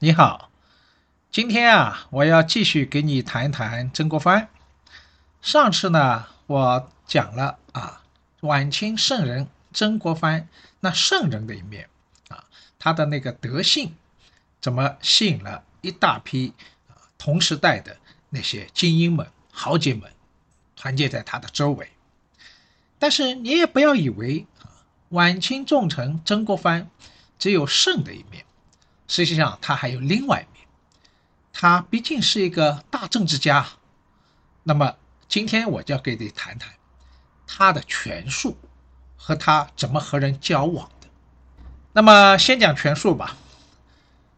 你好，今天啊，我要继续给你谈一谈曾国藩。上次呢，我讲了啊，晚清圣人曾国藩那圣人的一面啊，他的那个德性，怎么吸引了一大批啊同时代的那些精英们、豪杰们团结在他的周围。但是你也不要以为啊，晚清重臣曾国藩只有圣的一面。实际上，他还有另外一面，他毕竟是一个大政治家。那么，今天我就要给你谈谈他的权术和他怎么和人交往的。那么，先讲权术吧。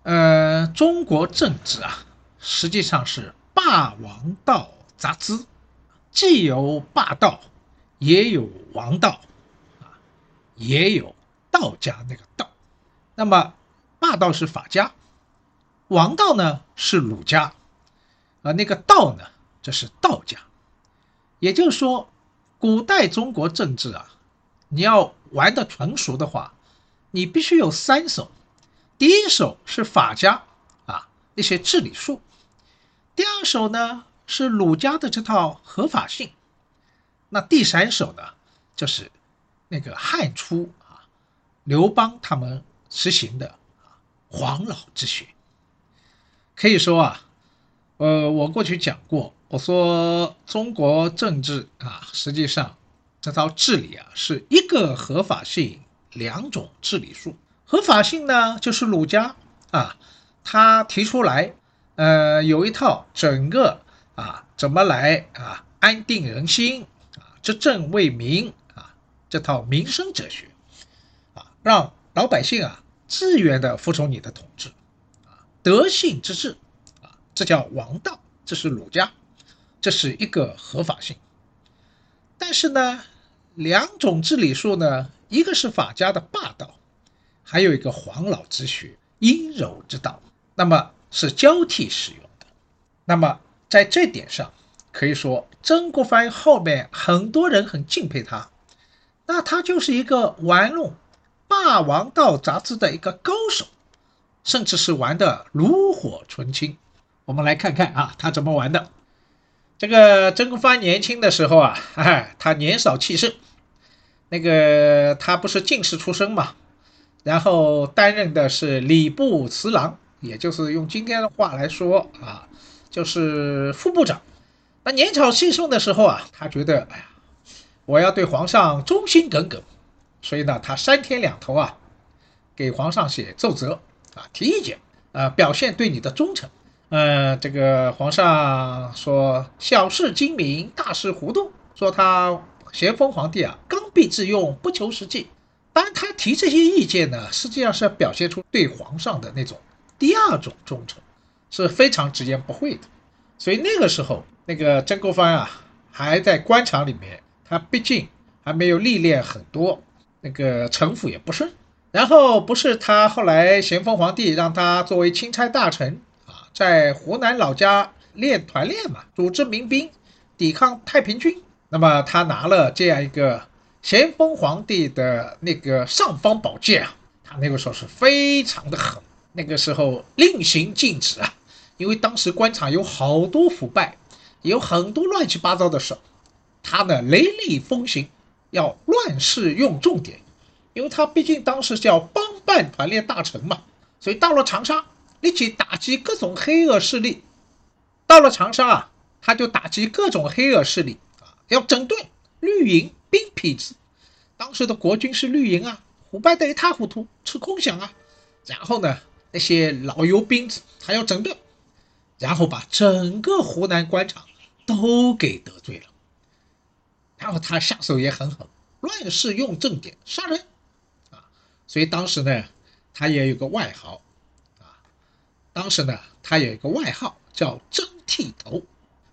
呃，中国政治啊，实际上是霸王道杂资，既有霸道，也有王道，啊，也有道家那个道。那么。霸道是法家，王道呢是儒家，而那个道呢，这是道家。也就是说，古代中国政治啊，你要玩的纯熟的话，你必须有三手。第一手是法家啊那些治理术，第二手呢是儒家的这套合法性，那第三手呢就是那个汉初啊刘邦他们实行的。黄老之学，可以说啊，呃，我过去讲过，我说中国政治啊，实际上这套治理啊，是一个合法性，两种治理术。合法性呢，就是儒家啊，他提出来，呃，有一套整个啊，怎么来啊，安定人心啊，执政为民啊，这套民生哲学啊，让老百姓啊。自愿的服从你的统治，啊，德性之治，啊，这叫王道，这是儒家，这是一个合法性。但是呢，两种治理术呢，一个是法家的霸道，还有一个黄老之学阴柔之道，那么是交替使用的。那么在这点上，可以说曾国藩后面很多人很敬佩他，那他就是一个玩弄。霸王道杂志的一个高手，甚至是玩的炉火纯青。我们来看看啊，他怎么玩的。这个曾国藩年轻的时候啊，哎，他年少气盛，那个他不是进士出身嘛，然后担任的是礼部侍郎，也就是用今天的话来说啊，就是副部长。那年少气盛的时候啊，他觉得，哎呀，我要对皇上忠心耿耿。所以呢，他三天两头啊，给皇上写奏折啊，提意见啊，表现对你的忠诚。呃，这个皇上说小事精明，大事糊涂，说他咸丰皇帝啊，刚愎自用，不求实际。当然，他提这些意见呢，实际上是表现出对皇上的那种第二种忠诚，是非常直言不讳的。所以那个时候，那个曾国藩啊，还在官场里面，他毕竟还没有历练很多。那个城府也不深，然后不是他后来咸丰皇帝让他作为钦差大臣啊，在湖南老家练团练嘛，组织民兵抵抗太平军。那么他拿了这样一个咸丰皇帝的那个尚方宝剑啊，他那个时候是非常的狠，那个时候令行禁止啊，因为当时官场有好多腐败，有很多乱七八糟的事，他呢雷厉风行，要乱世用重点，因为他毕竟当时叫帮办团练大臣嘛，所以到了长沙，立即打击各种黑恶势力。到了长沙啊，他就打击各种黑恶势力啊。要整顿绿营兵痞子，当时的国军是绿营啊，腐败得一塌糊涂，吃空饷啊。然后呢，那些老油兵子还要整顿，然后把整个湖南官场都给得罪了。然后他下手也很狠，乱世用正典杀人啊。所以当时呢，他也有个外号啊，当时呢，他有一个外号叫“真剃头”。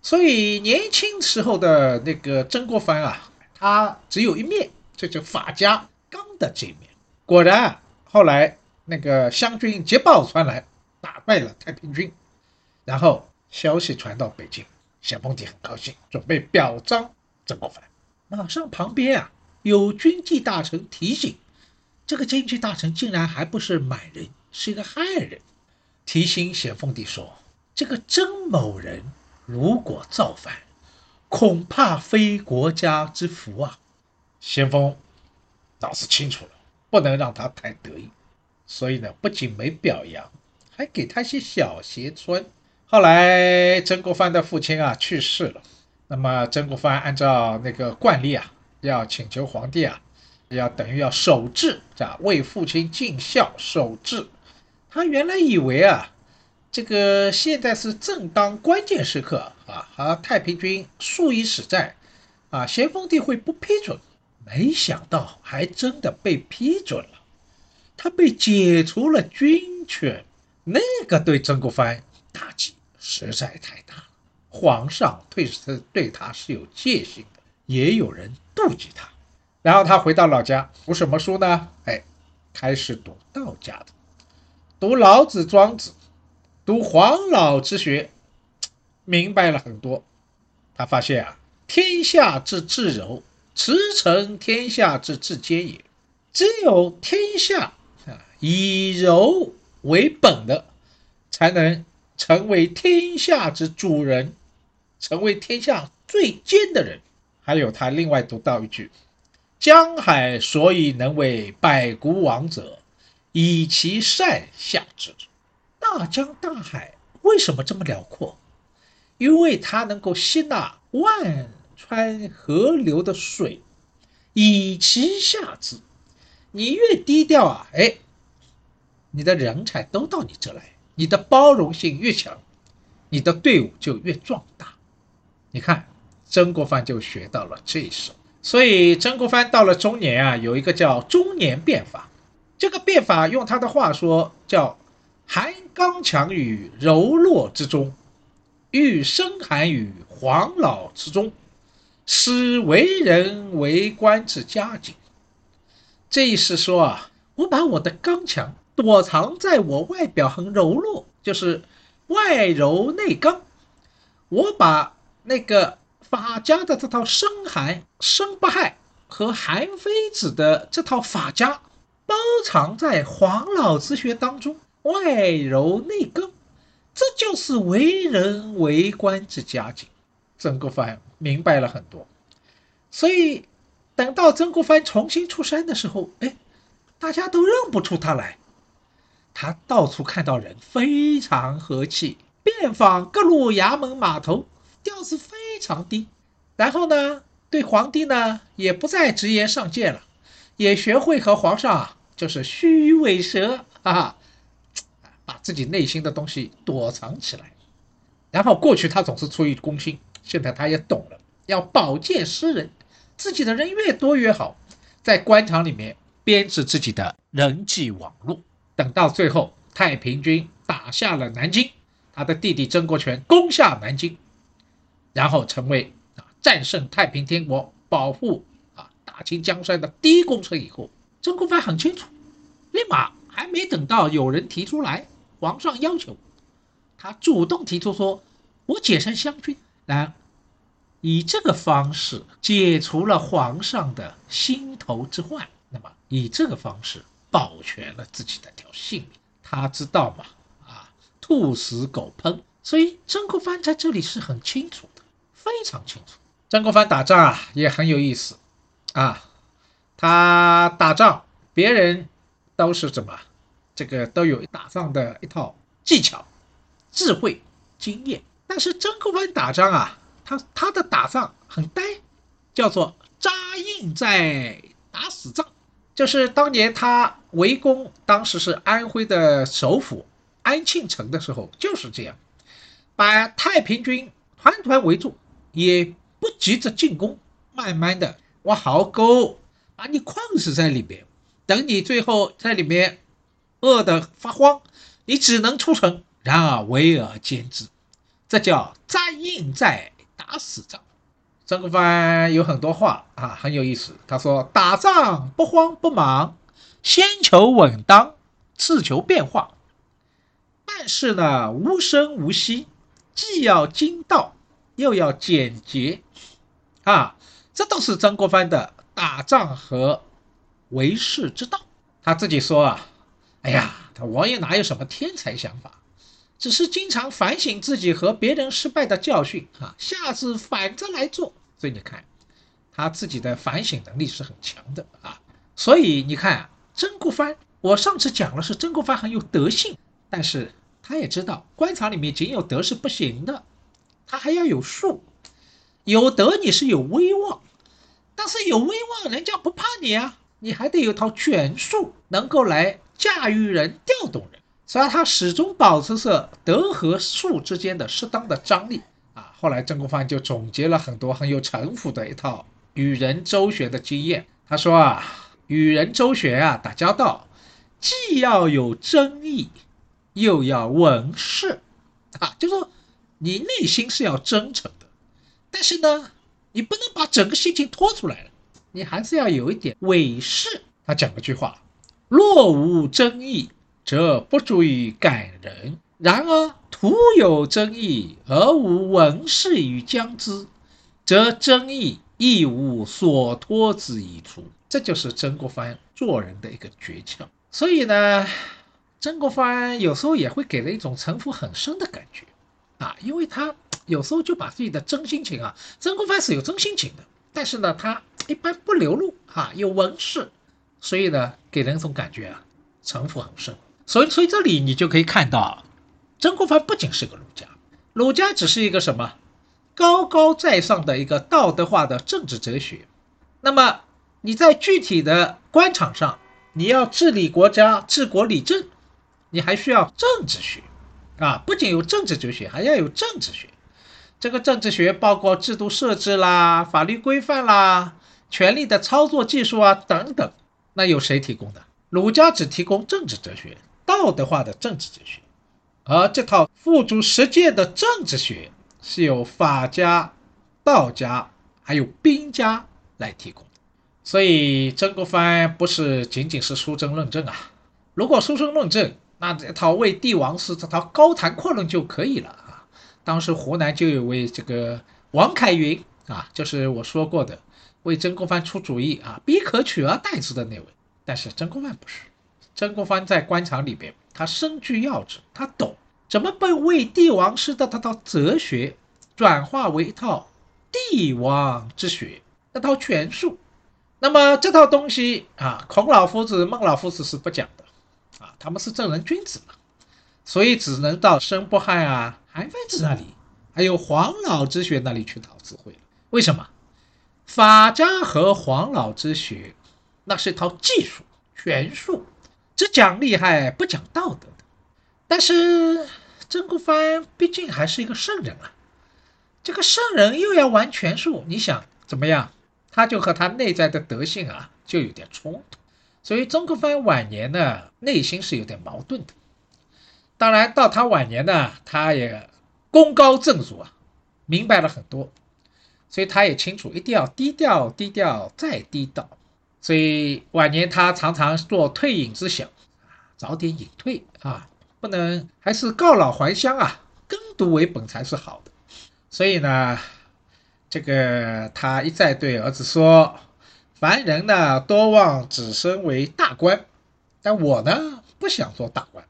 所以年轻时候的那个曾国藩啊，他只有一面，这就法家刚的这一面。果然，后来那个湘军捷报传来，打败了太平军，然后消息传到北京，咸丰帝很高兴，准备表彰曾国藩。马上旁边啊有军机大臣提醒，这个军机大臣竟然还不是满人，是一个汉人，提醒咸丰帝说，这个曾某人。如果造反，恐怕非国家之福啊！先锋倒是清楚了，不能让他太得意，所以呢，不仅没表扬，还给他些小鞋穿。后来曾国藩的父亲啊去世了，那么曾国藩按照那个惯例啊，要请求皇帝啊，要等于要守制，啊，为父亲尽孝守制。他原来以为啊。这个现在是正当关键时刻啊，和太平军数以死战，啊，咸丰帝会不批准？没想到还真的被批准了，他被解除了军权，那个对曾国藩打击实在太大。皇上对是对他是有戒心的，也有人妒忌他。然后他回到老家，读什么书呢？哎，开始读道家的，读老子、庄子。读黄老之学，明白了很多。他发现啊，天下之至柔，驰骋天下之至坚也。只有天下啊以柔为本的，才能成为天下之主人，成为天下最坚的人。还有他另外读到一句：江海所以能为百谷王者，以其善下之。大江大海为什么这么辽阔？因为它能够吸纳万川河流的水，以其下之。你越低调啊，哎，你的人才都到你这来，你的包容性越强，你的队伍就越壮大。你看，曾国藩就学到了这一手。所以曾国藩到了中年啊，有一个叫中年变法。这个变法用他的话说叫。含刚强于柔弱之中，欲深寒于黄老之中，使为人为官之佳境。这意思说啊，我把我的刚强躲藏在我外表很柔弱，就是外柔内刚。我把那个法家的这套生寒生不害和韩非子的这套法家包藏在黄老之学当中。外柔内刚，这就是为人为官之佳境。曾国藩明白了很多，所以等到曾国藩重新出山的时候，哎，大家都认不出他来。他到处看到人，非常和气，遍访各路衙门码头，调子非常低。然后呢，对皇帝呢也不再直言上谏了，也学会和皇上啊就是虚伪蛇啊。把自己内心的东西躲藏起来，然后过去他总是出于公心，现在他也懂了，要保荐诗人，自己的人越多越好，在官场里面编织自己的人际网络。等到最后，太平军打下了南京，他的弟弟曾国荃攻下南京，然后成为啊战胜太平天国、保护啊大清江山的第一功臣以后，曾国藩很清楚，立马还没等到有人提出来。皇上要求他主动提出说：“我解散湘军，来以这个方式解除了皇上的心头之患。那么以这个方式保全了自己的条性命。他知道嘛？啊，兔死狗烹。所以曾国藩在这里是很清楚的，非常清楚。曾国藩打仗啊也很有意思啊，他打仗别人都是怎么，这个都有打仗的一套技巧、智慧、经验，但是曾国藩打仗啊，他他的打仗很呆，叫做扎硬在打死仗。就是当年他围攻当时是安徽的首府安庆城的时候，就是这样，把太平军团团围住，也不急着进攻，慢慢的挖壕沟，把你困死在里面，等你最后在里面饿得发慌，你只能出城，然而围而歼之，这叫扎硬寨打死仗。曾国藩有很多话啊，很有意思。他说：“打仗不慌不忙，先求稳当，次求变化。办事呢无声无息，既要精到，又要简洁。”啊，这都是曾国藩的打仗和为事之道。他自己说啊：“哎呀，他王爷哪有什么天才想法，只是经常反省自己和别人失败的教训啊，下次反着来做。”所以你看，他自己的反省能力是很强的啊。所以你看，曾国藩，我上次讲了是曾国藩很有德性，但是他也知道官场里面仅有德是不行的，他还要有术。有德你是有威望，但是有威望人家不怕你啊，你还得有套权术，能够来驾驭人、调动人。所以他始终保持着德和术之间的适当的张力啊。后来，曾国藩就总结了很多很有城府的一套与人周旋的经验。他说啊，与人周旋啊，打交道，既要有争议，又要稳势，啊，就说你内心是要真诚的，但是呢，你不能把整个心情拖出来了，你还是要有一点伪饰。他讲了句话：若无争议，则不足以感人。然而，徒有争议而无文事与将之，则争议亦无所托之以除。这就是曾国藩做人的一个诀窍。所以呢，曾国藩有时候也会给人一种城府很深的感觉啊，因为他有时候就把自己的真心情啊，曾国藩是有真心情的，但是呢，他一般不流露啊，有文事，所以呢，给人一种感觉啊，城府很深。所以，所以这里你就可以看到。曾国藩不仅是个儒家，儒家只是一个什么高高在上的一个道德化的政治哲学。那么你在具体的官场上，你要治理国家、治国理政，你还需要政治学啊！不仅有政治哲学，还要有政治学。这个政治学包括制度设置啦、法律规范啦、权力的操作技术啊等等。那有谁提供的？儒家只提供政治哲学、道德化的政治哲学。而这套付诸实践的政治学是由法家、道家还有兵家来提供，所以曾国藩不是仅仅是书证论证啊。如果书证论证，那这套为帝王师这套高谈阔论就可以了啊。当时湖南就有位这个王凯云啊，就是我说过的为曾国藩出主意啊，逼可取而代之的那位。但是曾国藩不是，曾国藩在官场里边。他身居要职，他懂怎么被为帝王师的这套哲学转化为一套帝王之学，那套权术。那么这套东西啊，孔老夫子、孟老夫子是不讲的啊，他们是正人君子嘛，所以只能到申不害啊、韩非子那里，还有黄老之学那里去讨智慧。为什么？法家和黄老之学，那是一套技术权术。只讲厉害不讲道德的，但是曾国藩毕竟还是一个圣人啊，这个圣人又要玩权术，你想怎么样？他就和他内在的德性啊就有点冲突，所以曾国藩晚年呢内心是有点矛盾的。当然到他晚年呢，他也功高震主啊，明白了很多，所以他也清楚一定要低调，低调再低调。所以晚年他常常做退隐之想，早点隐退啊，不能还是告老还乡啊，耕读为本才是好的。所以呢，这个他一再对儿子说：“凡人呢，多望子孙为大官，但我呢，不想做大官。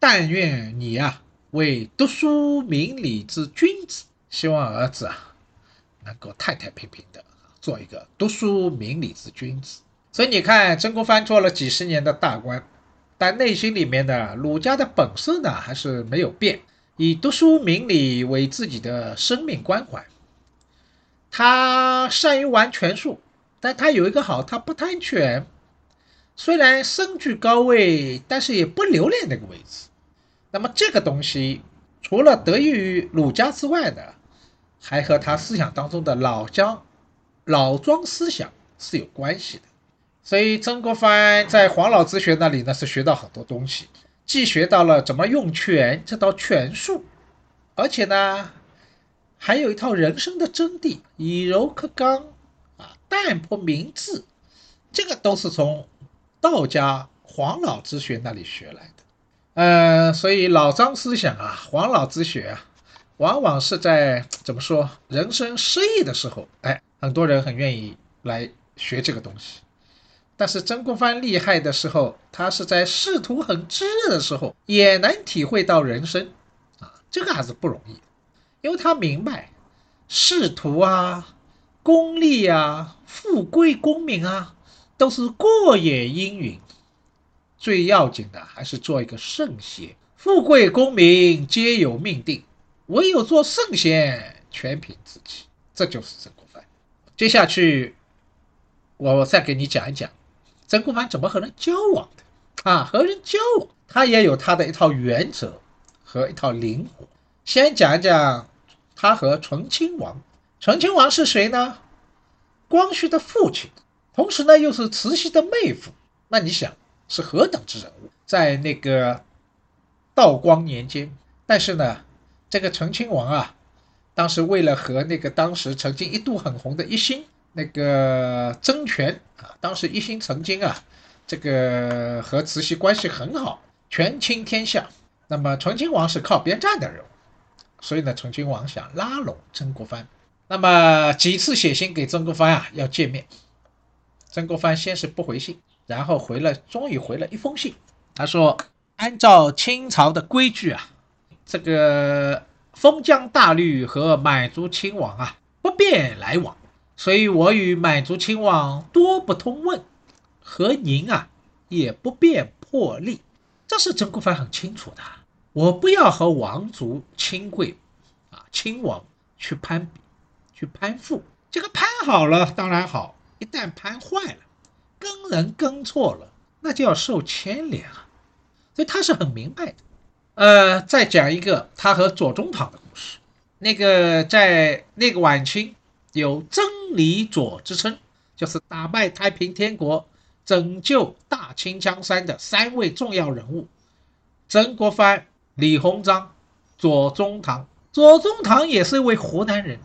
但愿你呀，为读书明理之君子。希望儿子啊，能够太太平平的做一个读书明理之君子。所以你看，曾国藩做了几十年的大官，但内心里面的儒家的本色呢，还是没有变。”以读书明理为自己的生命关怀，他善于玩权术，但他有一个好，他不贪权。虽然身居高位，但是也不留恋那个位置。那么这个东西，除了得益于儒家之外呢，还和他思想当中的老江、老庄思想是有关系的。所以曾国藩在黄老之学那里呢，是学到很多东西。既学到了怎么用权这道权术，而且呢，还有一套人生的真谛，以柔克刚，啊，淡泊明志，这个都是从道家黄老之学那里学来的。呃，所以老张思想啊，黄老之学啊，往往是在怎么说人生失意的时候，哎，很多人很愿意来学这个东西。但是曾国藩厉害的时候，他是在仕途很炙热的时候，也能体会到人生，啊，这个还是不容易，因为他明白仕途啊、功利啊、富贵功名啊，都是过眼烟云，最要紧的还是做一个圣贤。富贵功名皆有命定，唯有做圣贤，全凭自己。这就是曾国。接下去，我再给你讲一讲。曾国藩怎么和人交往的啊？和人交往，他也有他的一套原则和一套灵活。先讲一讲他和醇亲王。醇亲王是谁呢？光绪的父亲，同时呢又是慈禧的妹夫。那你想是何等之人物？在那个道光年间，但是呢，这个醇亲王啊，当时为了和那个当时曾经一度很红的一心。那个争权啊，当时一心曾经啊，这个和慈禧关系很好，权倾天下。那么醇亲王是靠边站的人物，所以呢，醇亲王想拉拢曾国藩。那么几次写信给曾国藩啊，要见面。曾国藩先是不回信，然后回了，终于回了一封信。他说：“按照清朝的规矩啊，这个封疆大吏和满族亲王啊，不便来往。”所以我与满族亲王多不通问，和您啊也不便破例。这是曾国藩很清楚的。我不要和王族亲贵，啊亲王去攀比，去攀附。这个攀好了当然好，一旦攀坏了，跟人跟错了，那就要受牵连啊。所以他是很明白的。呃，再讲一个他和左宗棠的故事。那个在那个晚清。有真理左之称，就是打败太平天国、拯救大清江山的三位重要人物：曾国藩、李鸿章、左宗棠。左宗棠也是一位湖南人，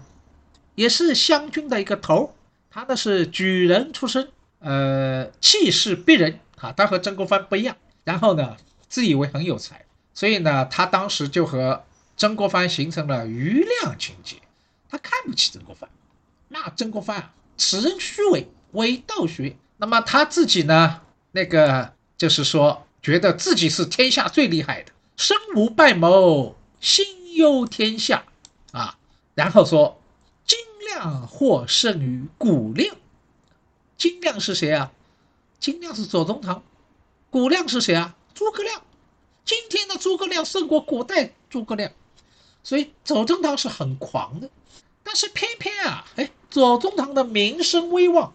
也是湘军的一个头。他呢是举人出身，呃，气势逼人啊。他和曾国藩不一样，然后呢，自以为很有才，所以呢，他当时就和曾国藩形成了余量情结。他看不起曾国藩。那曾国藩，此人虚伪，伪道学。那么他自己呢？那个就是说，觉得自己是天下最厉害的，身无败谋，心忧天下啊。然后说，金亮或胜于古亮。金亮是谁啊？金亮是左宗棠。古亮是谁啊？诸葛亮。今天的诸葛亮胜过古代诸葛亮，所以左宗棠是很狂的。但是偏偏啊，哎。左宗棠的名声威望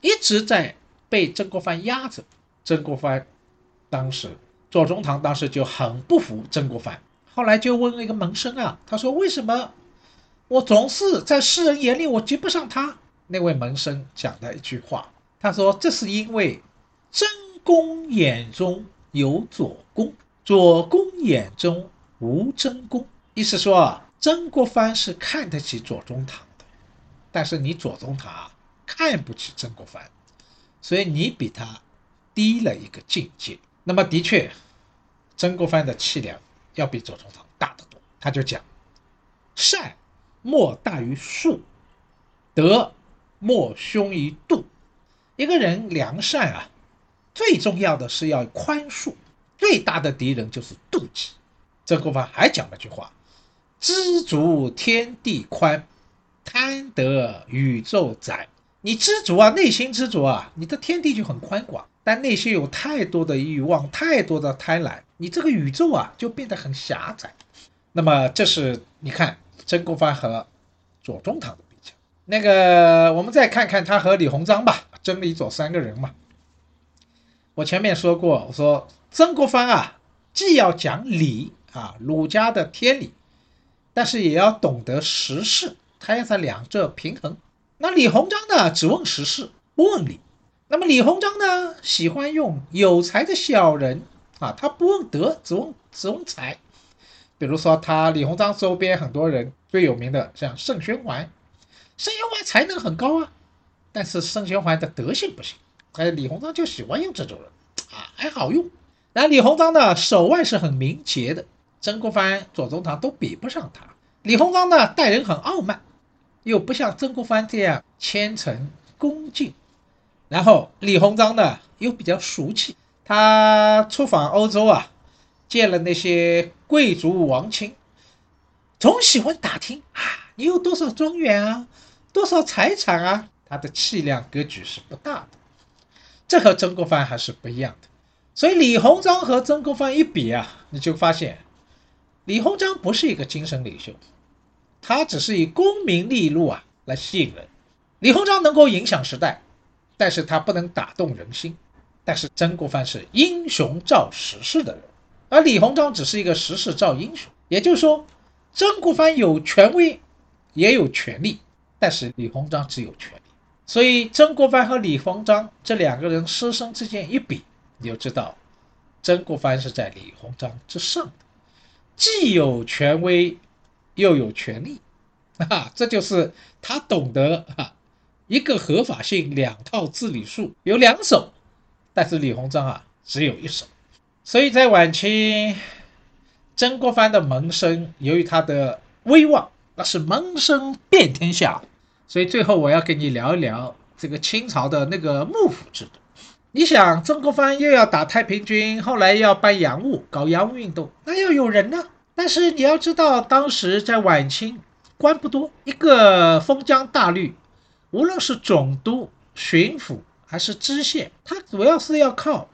一直在被曾国藩压着。曾国藩当时，左宗棠当时就很不服曾国藩，后来就问了一个门生啊，他说：“为什么我总是在世人眼里我及不上他？”那位门生讲的一句话，他说：“这是因为曾公眼中有左公，左公眼中无曾公。”意思说，曾国藩是看得起左宗棠的。但是你左宗棠看不起曾国藩，所以你比他低了一个境界。那么的确，曾国藩的气量要比左宗棠大得多。他就讲：善莫大于术，德莫凶于妒。一个人良善啊，最重要的是要宽恕，最大的敌人就是妒忌。曾国藩还讲了句话：“知足天地宽，贪得宇宙窄。”你知足啊，内心知足啊，你的天地就很宽广。但内心有太多的欲望，太多的贪婪，你这个宇宙啊就变得很狭窄。那么这是你看曾国藩和左宗棠的比较。那个我们再看看他和李鸿章吧，曾李左三个人嘛。我前面说过，我说曾国藩啊，既要讲理啊，儒家的天理，但是也要懂得时事，他要在两者平衡。那李鸿章呢，只问时事，不问理。那么李鸿章呢，喜欢用有才的小人啊，他不问德，只问只问才。比如说他李鸿章周边很多人最有名的，像盛宣怀，盛宣怀才能很高啊，但是盛宣怀的德性不行。哎，李鸿章就喜欢用这种人啊，还好用。那李鸿章呢，手腕是很敏捷的，曾国藩、左宗棠都比不上他。李鸿章呢，待人很傲慢，又不像曾国藩这样虔诚恭敬。然后李鸿章呢又比较俗气，他出访欧洲啊，见了那些贵族王亲，总喜欢打听啊，你有多少庄园啊，多少财产啊？他的气量格局是不大的，这和曾国藩还是不一样的。所以李鸿章和曾国藩一比啊，你就发现李鸿章不是一个精神领袖，他只是以功名利禄啊来吸引人。李鸿章能够影响时代。但是他不能打动人心，但是曾国藩是英雄造时势的人，而李鸿章只是一个时势造英雄。也就是说，曾国藩有权威，也有权力，但是李鸿章只有权力。所以曾国藩和李鸿章这两个人师生之间一比，你就知道，曾国藩是在李鸿章之上的，既有权威，又有权力，啊，这就是他懂得啊。一个合法性，两套治理术，有两手，但是李鸿章啊只有一手，所以在晚清，曾国藩的门生由于他的威望，那是门生遍天下，所以最后我要跟你聊一聊这个清朝的那个幕府制度。你想，曾国藩又要打太平军，后来要办洋务，搞洋务运动，那要有人呢。但是你要知道，当时在晚清，官不多，一个封疆大吏。无论是总督、巡抚还是知县，他主要是要靠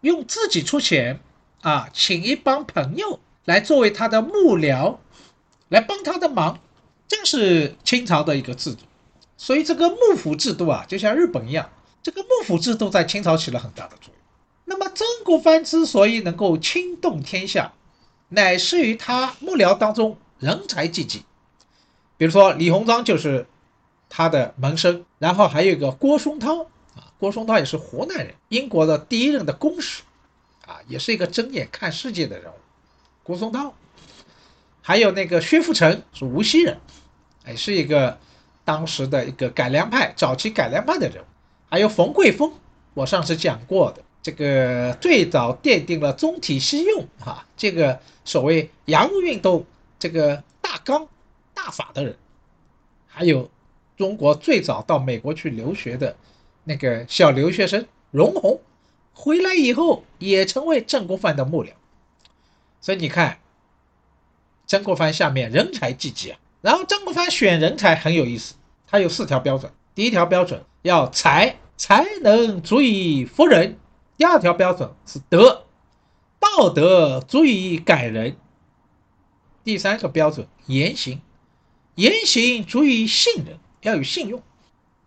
用自己出钱啊，请一帮朋友来作为他的幕僚，来帮他的忙，这是清朝的一个制度。所以这个幕府制度啊，就像日本一样，这个幕府制度在清朝起了很大的作用。那么曾国藩之所以能够轻动天下，乃是于他幕僚当中人才济济，比如说李鸿章就是。他的门生，然后还有一个郭松涛啊，郭松涛也是湖南人，英国的第一任的公使，啊，也是一个睁眼看世界的人物。郭松涛，还有那个薛福成是无锡人，也是一个当时的一个改良派早期改良派的人物。还有冯桂峰，我上次讲过的，这个最早奠定了中体西用啊，这个所谓洋务运动这个大纲大法的人，还有。中国最早到美国去留学的那个小留学生荣闳，回来以后也成为曾国藩的幕僚。所以你看，曾国藩下面人才济济啊。然后曾国藩选人才很有意思，他有四条标准：第一条标准要才，才能足以服人；第二条标准是德，道德足以改人；第三个标准言行，言行足以信人。要有信用，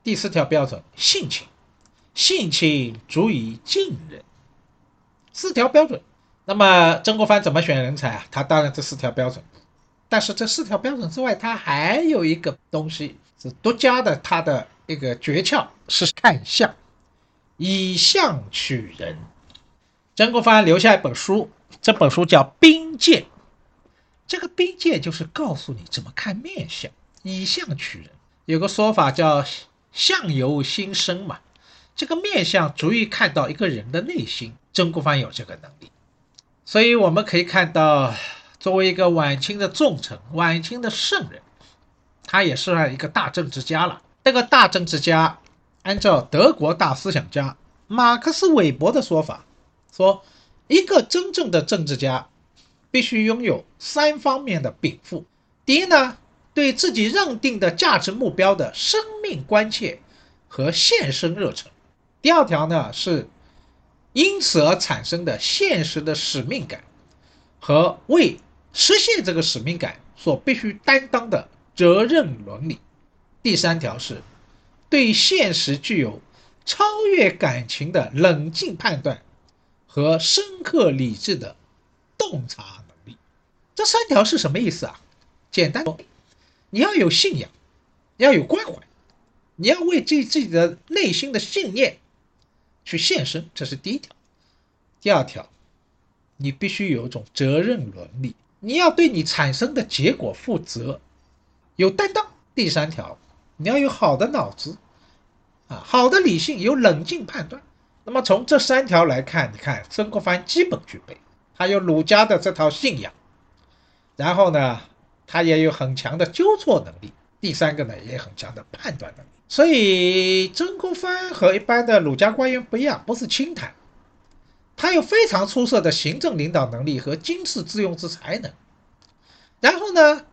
第四条标准性情，性情足以敬人。四条标准，那么曾国藩怎么选人才啊？他当然这四条标准，但是这四条标准之外，他还有一个东西是独家的，他的一个诀窍是看相，以相取人。曾国藩留下一本书，这本书叫《兵谏》，这个兵谏就是告诉你怎么看面相，以相取人。有个说法叫“相由心生”嘛，这个面相足以看到一个人的内心。曾国藩有这个能力，所以我们可以看到，作为一个晚清的重臣、晚清的圣人，他也是一个大政治家了。这个大政治家，按照德国大思想家马克思韦伯的说法，说一个真正的政治家必须拥有三方面的禀赋。第一呢，对自己认定的价值目标的生命关切和献身热忱；第二条呢是因此而产生的现实的使命感和为实现这个使命感所必须担当的责任伦理；第三条是对现实具有超越感情的冷静判断和深刻理智的洞察能力。这三条是什么意思啊？简单说，你要有信仰，要有关怀，你要为自自己的内心的信念去献身，这是第一条。第二条，你必须有一种责任伦理，你要对你产生的结果负责，有担当。第三条，你要有好的脑子，啊，好的理性，有冷静判断。那么从这三条来看，你看曾国藩基本具备，他有儒家的这套信仰，然后呢？他也有很强的纠错能力，第三个呢也很强的判断能力。所以曾国藩和一般的儒家官员不一样，不是清谈，他有非常出色的行政领导能力和经世致用之才能。然后呢，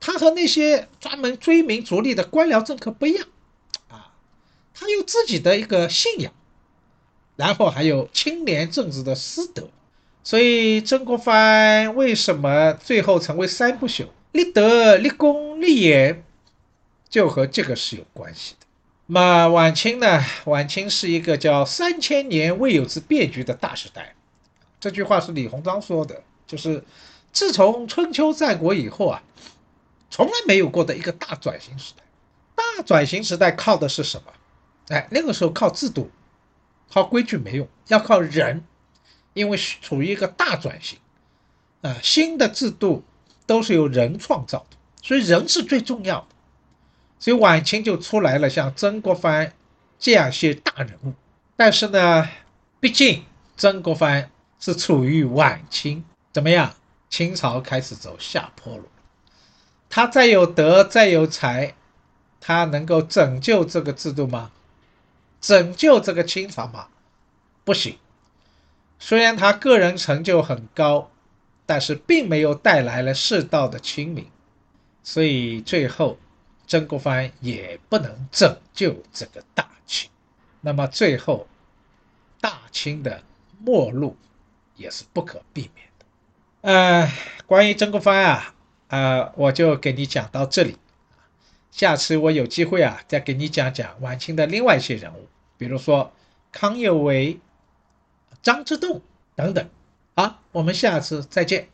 他和那些专门追名逐利的官僚政客不一样，啊，他有自己的一个信仰，然后还有清廉正直的师德。所以曾国藩为什么最后成为三不朽？立德、立功、立言，就和这个是有关系的。那么晚清呢？晚清是一个叫“三千年未有之变局”的大时代。这句话是李鸿章说的，就是自从春秋战国以后啊，从来没有过的一个大转型时代。大转型时代靠的是什么？哎，那个时候靠制度、靠规矩没用，要靠人，因为处于一个大转型啊，新的制度。都是由人创造的，所以人是最重要的。所以晚清就出来了像曾国藩这样一些大人物。但是呢，毕竟曾国藩是处于晚清，怎么样？清朝开始走下坡路。他再有德，再有才，他能够拯救这个制度吗？拯救这个清朝吗？不行。虽然他个人成就很高。但是并没有带来了世道的清明，所以最后曾国藩也不能拯救这个大清。那么最后大清的末路也是不可避免的。呃，关于曾国藩啊，呃，我就给你讲到这里。下次我有机会啊，再给你讲讲晚清的另外一些人物，比如说康有为、张之洞等等。好，我们下次再见。